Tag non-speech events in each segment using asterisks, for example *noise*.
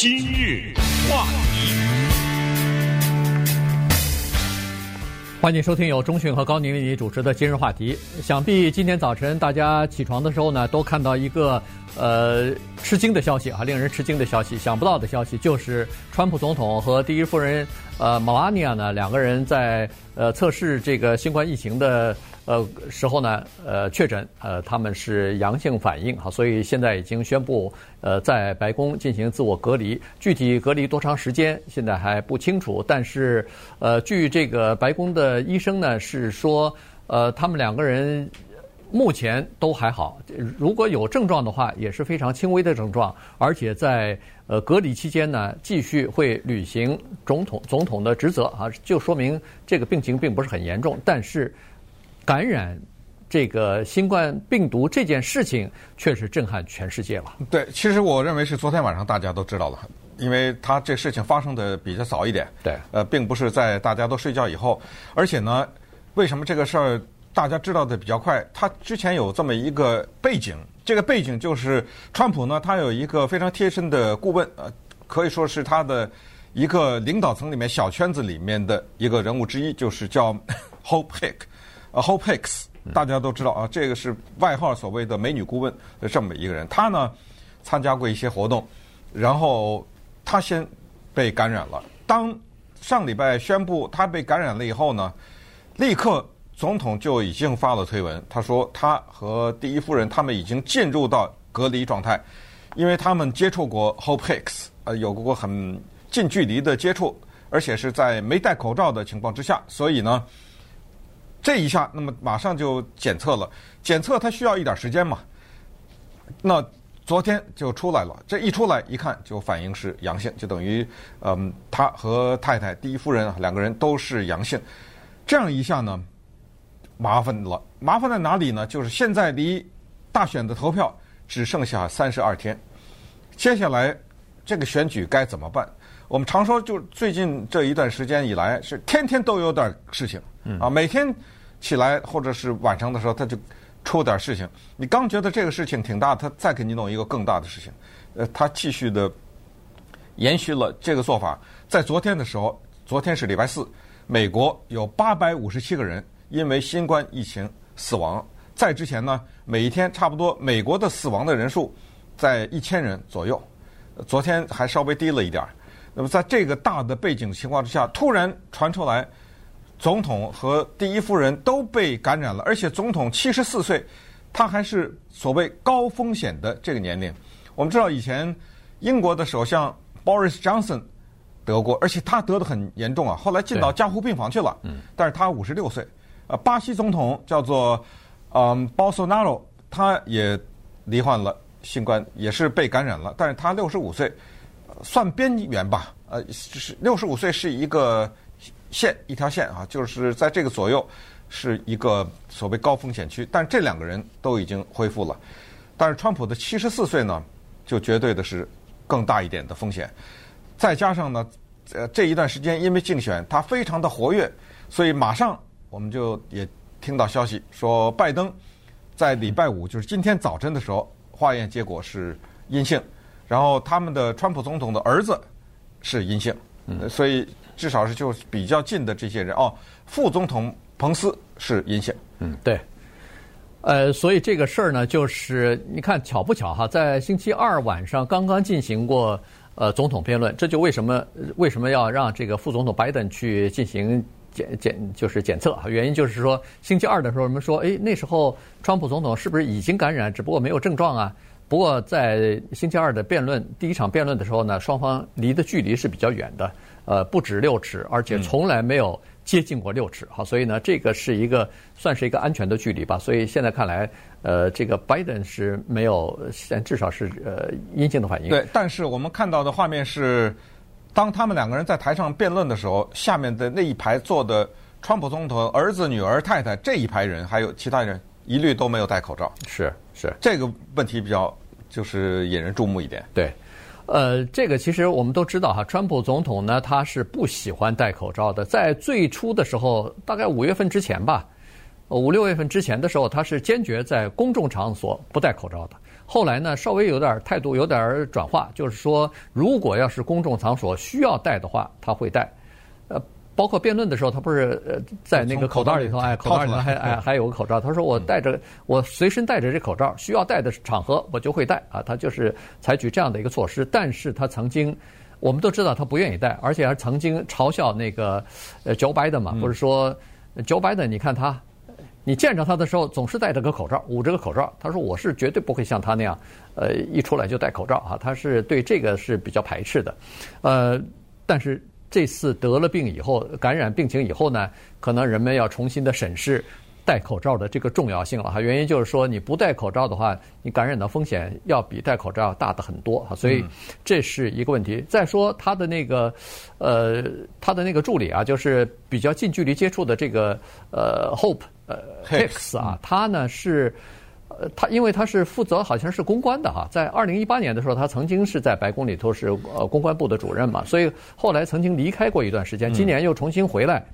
今日话题，欢迎收听由中讯和高宁为你主持的今日话题。想必今天早晨大家起床的时候呢，都看到一个呃吃惊的消息啊，令人吃惊的消息，想不到的消息，就是川普总统和第一夫人呃马拉尼亚呢两个人在呃测试这个新冠疫情的。呃，时候呢，呃，确诊，呃，他们是阳性反应，哈，所以现在已经宣布，呃，在白宫进行自我隔离，具体隔离多长时间，现在还不清楚。但是，呃，据这个白宫的医生呢是说，呃，他们两个人目前都还好，如果有症状的话，也是非常轻微的症状，而且在呃隔离期间呢，继续会履行总统总统的职责，啊，就说明这个病情并不是很严重，但是。感染这个新冠病毒这件事情，确实震撼全世界了。对，其实我认为是昨天晚上大家都知道了，因为他这事情发生的比较早一点。对，呃，并不是在大家都睡觉以后。而且呢，为什么这个事儿大家知道的比较快？他之前有这么一个背景，这个背景就是川普呢，他有一个非常贴身的顾问，呃，可以说是他的一个领导层里面小圈子里面的一个人物之一，就是叫 *laughs* Hope Hick。呃，Hope Hicks，大家都知道啊，这个是外号所谓的“美女顾问”的这么一个人。他呢，参加过一些活动，然后他先被感染了。当上礼拜宣布他被感染了以后呢，立刻总统就已经发了推文，他说他和第一夫人他们已经进入到隔离状态，因为他们接触过 Hope Hicks，呃，有过很近距离的接触，而且是在没戴口罩的情况之下，所以呢。这一下，那么马上就检测了。检测它需要一点时间嘛？那昨天就出来了。这一出来一看，就反应是阳性，就等于嗯，他和太太第一夫人啊两个人都是阳性。这样一下呢，麻烦了。麻烦在哪里呢？就是现在离大选的投票只剩下三十二天，接下来这个选举该怎么办？我们常说，就最近这一段时间以来，是天天都有点事情。啊，每天起来或者是晚上的时候，他就出点事情。你刚觉得这个事情挺大，他再给你弄一个更大的事情。呃，他继续的延续了这个做法。在昨天的时候，昨天是礼拜四，美国有八百五十七个人因为新冠疫情死亡。在之前呢，每一天差不多美国的死亡的人数在一千人左右。昨天还稍微低了一点。那么在这个大的背景情况之下，突然传出来。总统和第一夫人都被感染了，而且总统七十四岁，他还是所谓高风险的这个年龄。我们知道以前英国的首相 Boris Johnson 得过，而且他得的很严重啊，后来进到加护病房去了。嗯，但是他五十六岁。呃，巴西总统叫做嗯 Bolsonaro，他也罹患了新冠，也是被感染了，但是他六十五岁，算边缘吧。呃，是六十五岁是一个。线一条线啊，就是在这个左右是一个所谓高风险区，但这两个人都已经恢复了。但是川普的七十四岁呢，就绝对的是更大一点的风险。再加上呢，呃，这一段时间因为竞选他非常的活跃，所以马上我们就也听到消息说，拜登在礼拜五就是今天早晨的时候，化验结果是阴性，然后他们的川普总统的儿子是阴性，嗯，所以。至少是就比较近的这些人哦，副总统彭斯是阴性，嗯，对，呃，所以这个事儿呢，就是你看巧不巧哈，在星期二晚上刚刚进行过呃总统辩论，这就为什么为什么要让这个副总统拜登去进行检检就是检测啊？原因就是说星期二的时候我们说，哎，那时候川普总统是不是已经感染，只不过没有症状啊？不过在星期二的辩论第一场辩论的时候呢，双方离的距离是比较远的。呃，不止六尺，而且从来没有接近过六尺，好，所以呢，这个是一个算是一个安全的距离吧。所以现在看来，呃，这个拜登是没有，至少是呃阴性的反应。对，但是我们看到的画面是，当他们两个人在台上辩论的时候，下面的那一排坐的川普总统儿子、女儿、太太这一排人，还有其他人，一律都没有戴口罩。是是，这个问题比较就是引人注目一点。对。呃，这个其实我们都知道哈，川普总统呢，他是不喜欢戴口罩的。在最初的时候，大概五月份之前吧，五六月份之前的时候，他是坚决在公众场所不戴口罩的。后来呢，稍微有点态度有点转化，就是说，如果要是公众场所需要戴的话，他会戴。呃，包括辩论的时候，他不是呃在那个口袋里头，哎，口袋里头还哎还有个口罩。他说我戴着，我随身带着这口罩，需要戴的场合我就会戴啊。他就是采取这样的一个措施。但是他曾经，我们都知道他不愿意戴，而且还曾经嘲笑那个呃 Joe Biden 嘛，不是说 Joe Biden，你看他。你见着他的时候总是戴着个口罩，捂着个口罩。他说：“我是绝对不会像他那样，呃，一出来就戴口罩啊。”他是对这个是比较排斥的，呃，但是这次得了病以后，感染病情以后呢，可能人们要重新的审视戴口罩的这个重要性了哈。原因就是说，你不戴口罩的话，你感染的风险要比戴口罩要大的很多哈。所以这是一个问题。再说他的那个，呃，他的那个助理啊，就是比较近距离接触的这个呃，Hope。呃，Hicks 啊，他呢是，呃，他因为他是负责好像是公关的哈，在二零一八年的时候，他曾经是在白宫里头是呃公关部的主任嘛，所以后来曾经离开过一段时间，今年又重新回来，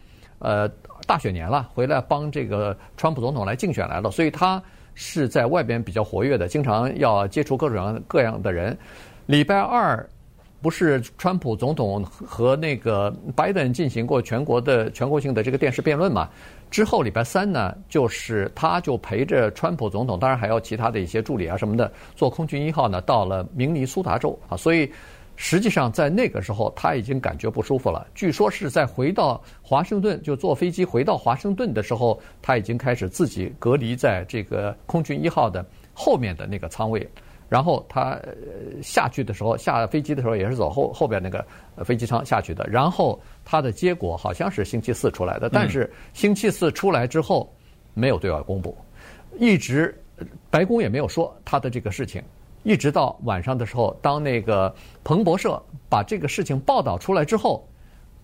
呃，大选年了，回来帮这个川普总统来竞选来了，所以他是在外边比较活跃的，经常要接触各种各样的人。礼拜二。不是川普总统和那个拜登进行过全国的全国性的这个电视辩论嘛？之后礼拜三呢，就是他就陪着川普总统，当然还有其他的一些助理啊什么的，坐空军一号呢到了明尼苏达州啊。所以实际上在那个时候他已经感觉不舒服了。据说是在回到华盛顿就坐飞机回到华盛顿的时候，他已经开始自己隔离在这个空军一号的后面的那个舱位。然后他下去的时候，下飞机的时候也是走后后边那个飞机舱下去的。然后他的结果好像是星期四出来的，但是星期四出来之后没有对外公布，一直白宫也没有说他的这个事情，一直到晚上的时候，当那个彭博社把这个事情报道出来之后，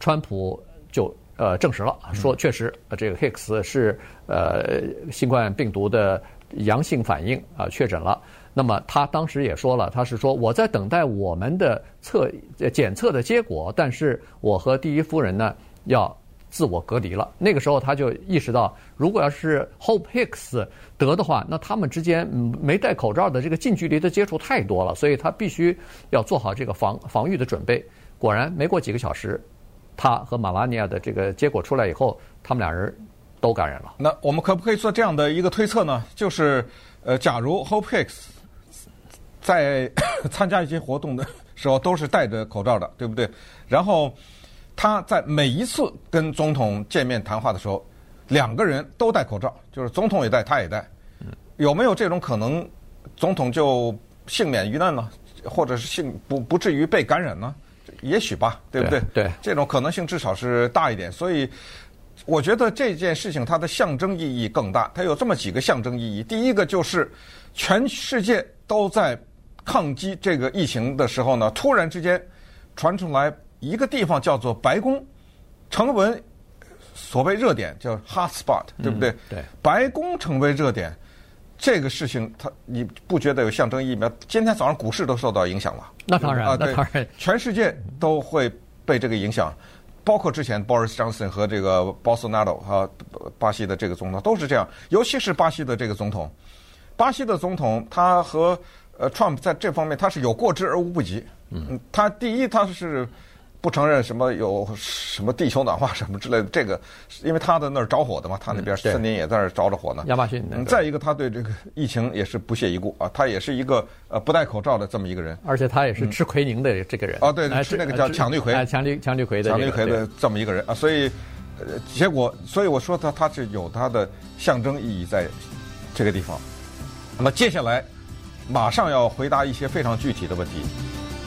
川普就呃证实了，说确实这个 Hicks 是呃新冠病毒的阳性反应啊确诊了。那么他当时也说了，他是说我在等待我们的测检测的结果，但是我和第一夫人呢要自我隔离了。那个时候他就意识到，如果要是 Hope Hicks 得的话，那他们之间没戴口罩的这个近距离的接触太多了，所以他必须要做好这个防防御的准备。果然，没过几个小时，他和马拉尼亚的这个结果出来以后，他们俩人都感染了。那我们可不可以做这样的一个推测呢？就是呃，假如 Hope Hicks 在参加一些活动的时候都是戴着口罩的，对不对？然后他在每一次跟总统见面谈话的时候，两个人都戴口罩，就是总统也戴，他也戴。有没有这种可能，总统就幸免于难呢？或者是幸不不至于被感染呢？也许吧，对不对？对，对这种可能性至少是大一点。所以我觉得这件事情它的象征意义更大。它有这么几个象征意义。第一个就是全世界都在。抗击这个疫情的时候呢，突然之间传出来一个地方叫做白宫，成为所谓热点，叫 hot spot，对不对？嗯、对。白宫成为热点，这个事情它你不觉得有象征意义吗？今天早上股市都受到影响了。那当然，那当然，全世界都会被这个影响，包括之前 Boris Johnson 和这个 Bolsonaro 哈，巴西的这个总统都是这样，尤其是巴西的这个总统，巴西的总统他和。呃，Trump 在这方面他是有过之而无不及。嗯，他第一他是不承认什么有什么地球暖化什么之类的，这个因为他的那儿着火的嘛，他那边森林也在那儿着着火呢。亚马逊。嗯，再一个，他对这个疫情也是不屑一顾啊，他也是一个呃不戴口罩的这么一个人。而且他也是吃奎宁的这个人。哦，对，是那个叫羟氯喹。羟氯羟氯喹的。羟氯喹的这么一个人啊，所以呃，结果，所以我说他他是有他的象征意义在这个地方。那么接下来。马上要回答一些非常具体的问题，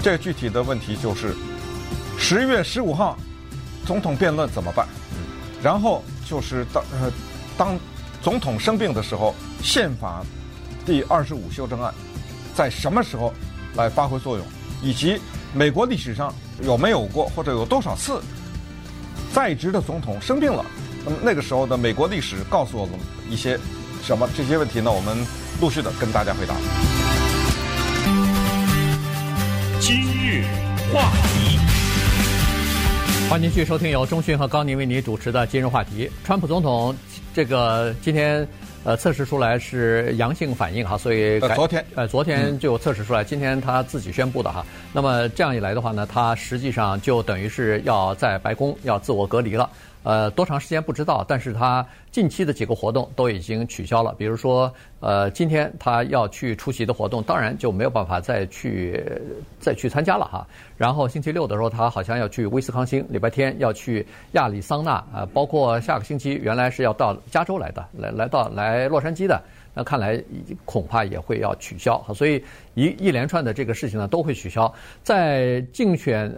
这个具体的问题就是十一月十五号总统辩论怎么办？然后就是当呃当总统生病的时候，宪法第二十五修正案在什么时候来发挥作用？以及美国历史上有没有过或者有多少次在职的总统生病了？那么那个时候的美国历史告诉我们一些什么？这些问题呢，我们陆续的跟大家回答。今日话题，欢迎继续收听由中讯和高宁为您主持的《今日话题》。川普总统这个今天呃，测试出来是阳性反应哈，所以呃昨天呃昨天就测试出来，今天他自己宣布的哈。那么这样一来的话呢，他实际上就等于是要在白宫要自我隔离了。呃，多长时间不知道，但是他近期的几个活动都已经取消了。比如说，呃，今天他要去出席的活动，当然就没有办法再去再去参加了哈。然后星期六的时候，他好像要去威斯康星；礼拜天要去亚利桑那啊、呃，包括下个星期原来是要到加州来的，来来到来洛杉矶的，那看来恐怕也会要取消。所以一一连串的这个事情呢，都会取消。在竞选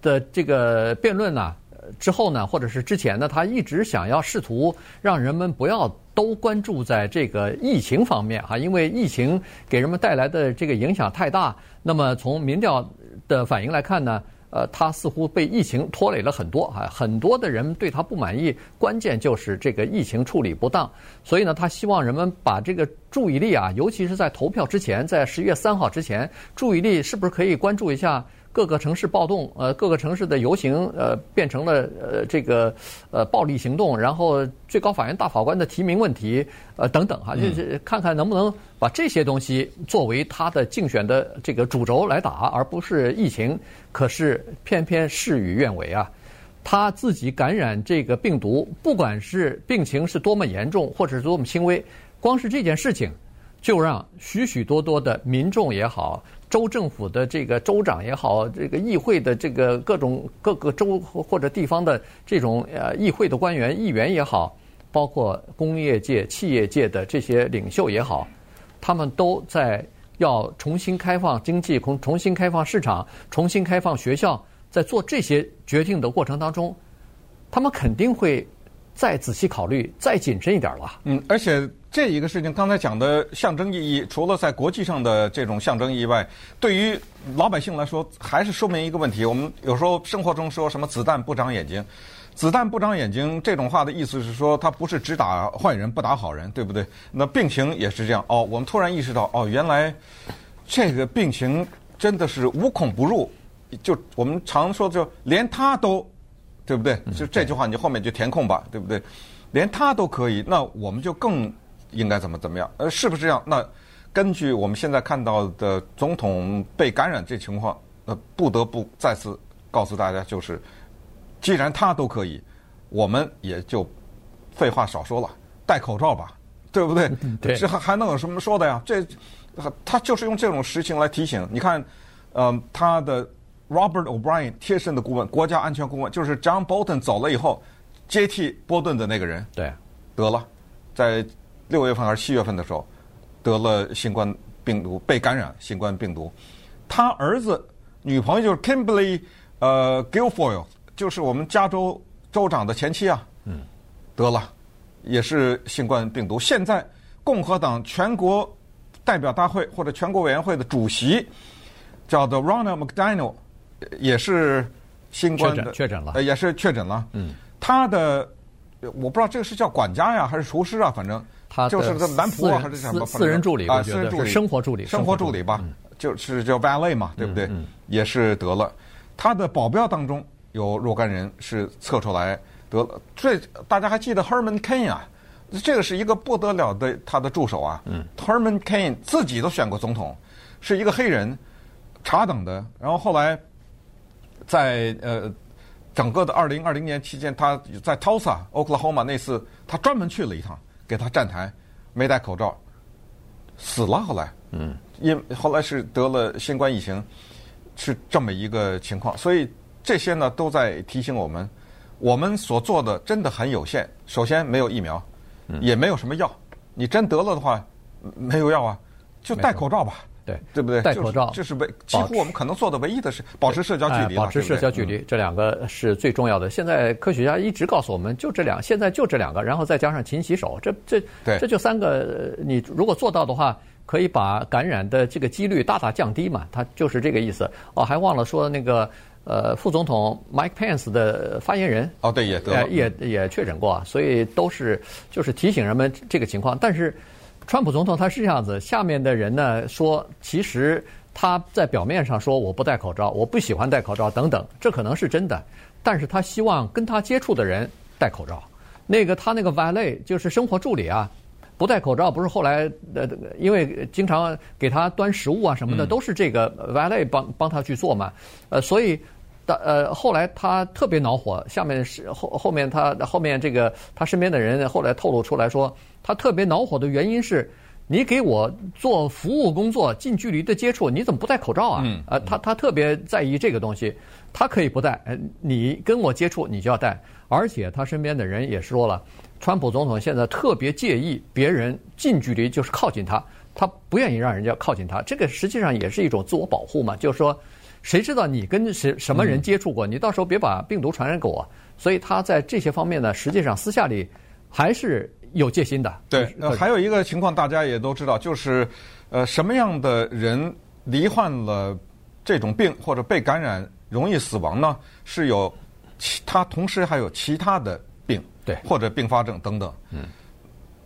的这个辩论呢。之后呢，或者是之前呢，他一直想要试图让人们不要都关注在这个疫情方面哈，因为疫情给人们带来的这个影响太大。那么从民调的反应来看呢，呃，他似乎被疫情拖累了很多啊，很多的人对他不满意，关键就是这个疫情处理不当。所以呢，他希望人们把这个注意力啊，尤其是在投票之前，在十月三号之前，注意力是不是可以关注一下？各个城市暴动，呃，各个城市的游行，呃，变成了呃这个呃暴力行动，然后最高法院大法官的提名问题，呃等等哈，就是看看能不能把这些东西作为他的竞选的这个主轴来打，而不是疫情。可是偏偏事与愿违啊，他自己感染这个病毒，不管是病情是多么严重，或者是多么轻微，光是这件事情，就让许许多多的民众也好。州政府的这个州长也好，这个议会的这个各种各个州或者地方的这种呃议会的官员、议员也好，包括工业界、企业界的这些领袖也好，他们都在要重新开放经济、重重新开放市场、重新开放学校，在做这些决定的过程当中，他们肯定会再仔细考虑、再谨慎一点了。嗯，而且。这一个事情，刚才讲的象征意义，除了在国际上的这种象征意义外，对于老百姓来说，还是说明一个问题。我们有时候生活中说什么“子弹不长眼睛”，“子弹不长眼睛”这种话的意思是说，它不是只打坏人不打好人，对不对？那病情也是这样。哦，我们突然意识到，哦，原来这个病情真的是无孔不入。就我们常说，就连他都，对不对？就这句话，你后面就填空吧，对不对？连他都可以，那我们就更。应该怎么怎么样？呃，是不是这样？那根据我们现在看到的总统被感染这情况，呃不得不再次告诉大家，就是既然他都可以，我们也就废话少说了，戴口罩吧，对不对？对，这还还能有什么说的呀？这他就是用这种实情来提醒。你看，嗯、呃，他的 Robert O'Brien 贴身的顾问，国家安全顾问，就是 John Bolton 走了以后接替波顿的那个人，对，得了，在。六月份还是七月份的时候，得了新冠病毒，被感染新冠病毒。他儿子女朋友就是 Kimberly 呃 Guilfoyle，就是我们加州州长的前妻啊，嗯，得了，也是新冠病毒。现在共和党全国代表大会或者全国委员会的主席叫做 Ronald McDaniel，也是新冠的确诊了，呃，也是确诊了。嗯，他的我不知道这个是叫管家呀还是厨师啊，反正。他就是个男仆啊，还是什么？私人助理啊，私人助理，生活助理，生活助理吧，就是叫 valet 嘛，对不对？也是得了。他的保镖当中有若干人是测出来得了。这大家还记得 Herman Cain 啊？这个是一个不得了的他的助手啊。Herman Cain 自己都选过总统，是一个黑人，查等的。然后后来在呃整个的二零二零年期间，他在 Tulsa Oklahoma 那次，他专门去了一趟。给他站台，没戴口罩，死了。后来，嗯，因后来是得了新冠疫情，是这么一个情况。所以这些呢，都在提醒我们，我们所做的真的很有限。首先，没有疫苗，也没有什么药。你真得了的话，没有药啊，就戴口罩吧。对，对不对？戴口罩，这是唯几乎我们可能做的唯一的事，保持社交距离，保持社交距离，这两个是最重要的。现在科学家一直告诉我们，就这两，现在就这两个，然后再加上勤洗手，这这这就三个。你如果做到的话，可以把感染的这个几率大大降低嘛。他就是这个意思。哦，还忘了说那个呃，副总统 Mike Pence 的发言人哦，对，也也也确诊过，所以都是就是提醒人们这个情况，但是。川普总统他是这样子，下面的人呢说，其实他在表面上说我不戴口罩，我不喜欢戴口罩等等，这可能是真的，但是他希望跟他接触的人戴口罩。那个他那个 valet 就是生活助理啊，不戴口罩不是后来呃，因为经常给他端食物啊什么的，都是这个 valet 帮帮他去做嘛，呃，所以。呃，后来他特别恼火。下面是后后面他后面这个他身边的人后来透露出来说，他特别恼火的原因是，你给我做服务工作，近距离的接触，你怎么不戴口罩啊？嗯，呃，他他特别在意这个东西，他可以不戴，你跟我接触你就要戴。而且他身边的人也说了，川普总统现在特别介意别人近距离就是靠近他，他不愿意让人家靠近他。这个实际上也是一种自我保护嘛，就是说。谁知道你跟谁什么人接触过？你到时候别把病毒传染给我。所以他在这些方面呢，实际上私下里还是有戒心的。对，呃，还有一个情况大家也都知道，就是呃，什么样的人罹患了这种病或者被感染容易死亡呢？是有其他同时还有其他的病，对，或者并发症等等。嗯，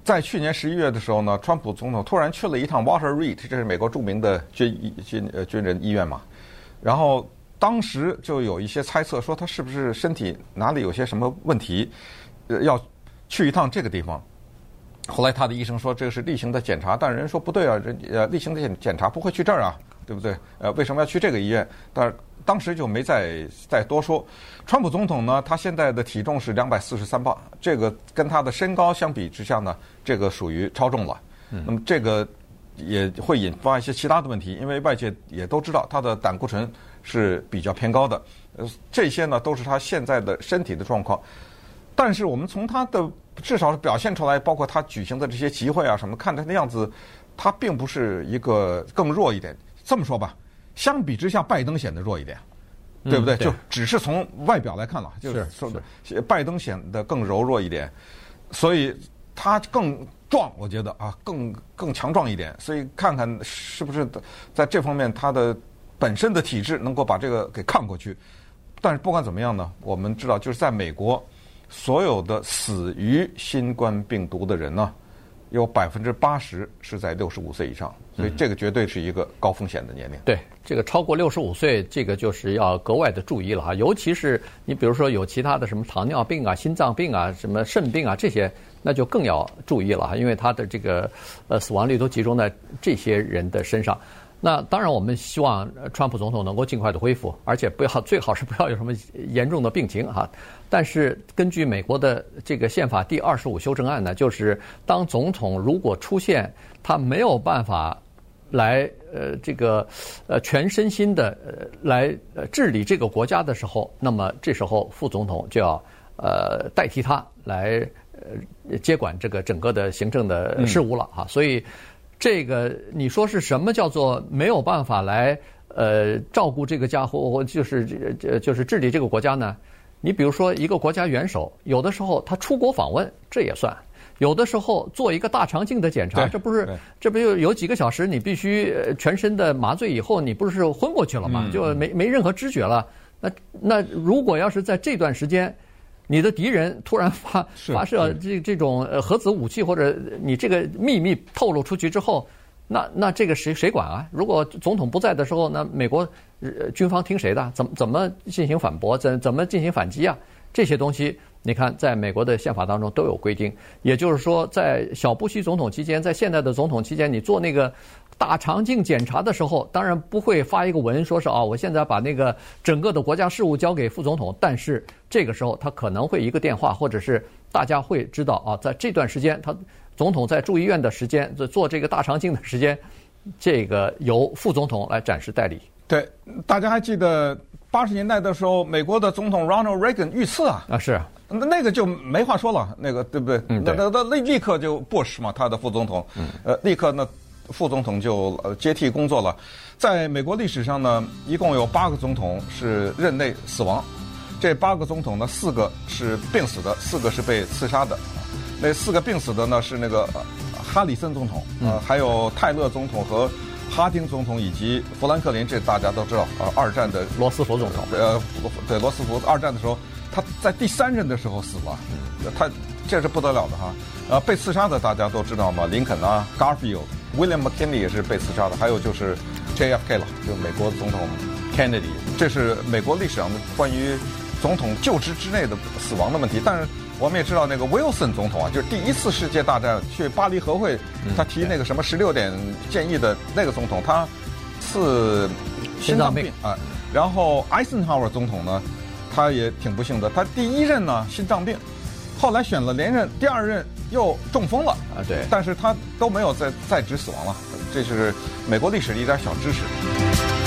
在去年十一月的时候呢，川普总统突然去了一趟 Walter Reed，这是美国著名的军医军呃军人医院嘛。然后当时就有一些猜测，说他是不是身体哪里有些什么问题，呃，要去一趟这个地方。后来他的医生说这个是例行的检查，但人说不对啊，人呃例行的检检查不会去这儿啊，对不对？呃，为什么要去这个医院？但是当时就没再再多说。川普总统呢，他现在的体重是两百四十三磅，这个跟他的身高相比之下呢，这个属于超重了。那么这个。也会引发一些其他的问题，因为外界也都知道他的胆固醇是比较偏高的，呃，这些呢都是他现在的身体的状况。但是我们从他的至少是表现出来，包括他举行的这些集会啊什么，看他的样子，他并不是一个更弱一点。这么说吧，相比之下，拜登显得弱一点，对不对？嗯、对，就只是从外表来看了，就是说拜登显得更柔弱一点，所以他更。壮，我觉得啊，更更强壮一点，所以看看是不是在这方面他的本身的体质能够把这个给抗过去。但是不管怎么样呢，我们知道就是在美国，所有的死于新冠病毒的人呢，有百分之八十是在六十五岁以上，所以这个绝对是一个高风险的年龄。对，这个超过六十五岁，这个就是要格外的注意了哈，尤其是你比如说有其他的什么糖尿病啊、心脏病啊、什么肾病啊这些。那就更要注意了哈，因为他的这个呃死亡率都集中在这些人的身上。那当然，我们希望川普总统能够尽快的恢复，而且不要最好是不要有什么严重的病情哈。但是根据美国的这个宪法第二十五修正案呢，就是当总统如果出现他没有办法来呃这个呃全身心的呃来呃治理这个国家的时候，那么这时候副总统就要呃代替他来。呃，接管这个整个的行政的事务了哈，所以这个你说是什么叫做没有办法来呃照顾这个家伙，或就是这就是治理这个国家呢？你比如说一个国家元首，有的时候他出国访问，这也算；有的时候做一个大肠镜的检查，这不是这不就有几个小时你必须全身的麻醉以后，你不是昏过去了吗？就没没任何知觉了。那那如果要是在这段时间。你的敌人突然发发射这这种呃核子武器，或者你这个秘密透露出去之后，那那这个谁谁管啊？如果总统不在的时候，那美国军方听谁的？怎么怎么进行反驳？怎怎么进行反击啊？这些东西，你看，在美国的宪法当中都有规定。也就是说，在小布希总统期间，在现在的总统期间，你做那个大肠镜检查的时候，当然不会发一个文说是啊，我现在把那个整个的国家事务交给副总统。但是这个时候，他可能会一个电话，或者是大家会知道啊，在这段时间，他总统在住医院的时间，做做这个大肠镜的时间，这个由副总统来暂时代理。对，大家还记得。八十年代的时候，美国的总统 Ronald Reagan 遇刺啊，啊是，那那个就没话说了，那个对不对？嗯，那那那立立刻就 Bush 嘛，他的副总统，嗯，呃，立刻那副总统就呃接替工作了。在美国历史上呢，一共有八个总统是任内死亡，这八个总统呢，四个是病死的，四个是被刺杀的。那四个病死的呢是那个哈里森总统，呃，还有泰勒总统和。哈丁总统以及富兰克林，这大家都知道啊。二战的罗斯福总统，呃，对罗斯福，二战的时候，他在第三任的时候死了，他这是不得了的哈。呃，被刺杀的大家都知道嘛，林肯啊，Garfield，William McKinley 也是被刺杀的，还有就是 JFK 了，就美国总统 Kennedy。这是美国历史上的关于总统就职之内的死亡的问题。但是我们也知道那个 Wilson 总统啊，就是第一次世界大战去巴黎和会，他提那个什么十六点建议的那个总统，他是心脏病啊。然后 Eisenhower 总统呢，他也挺不幸的，他第一任呢心脏病，后来选了连任，第二任又中风了啊。对，但是他都没有在在职死亡了，这是美国历史的一点小知识。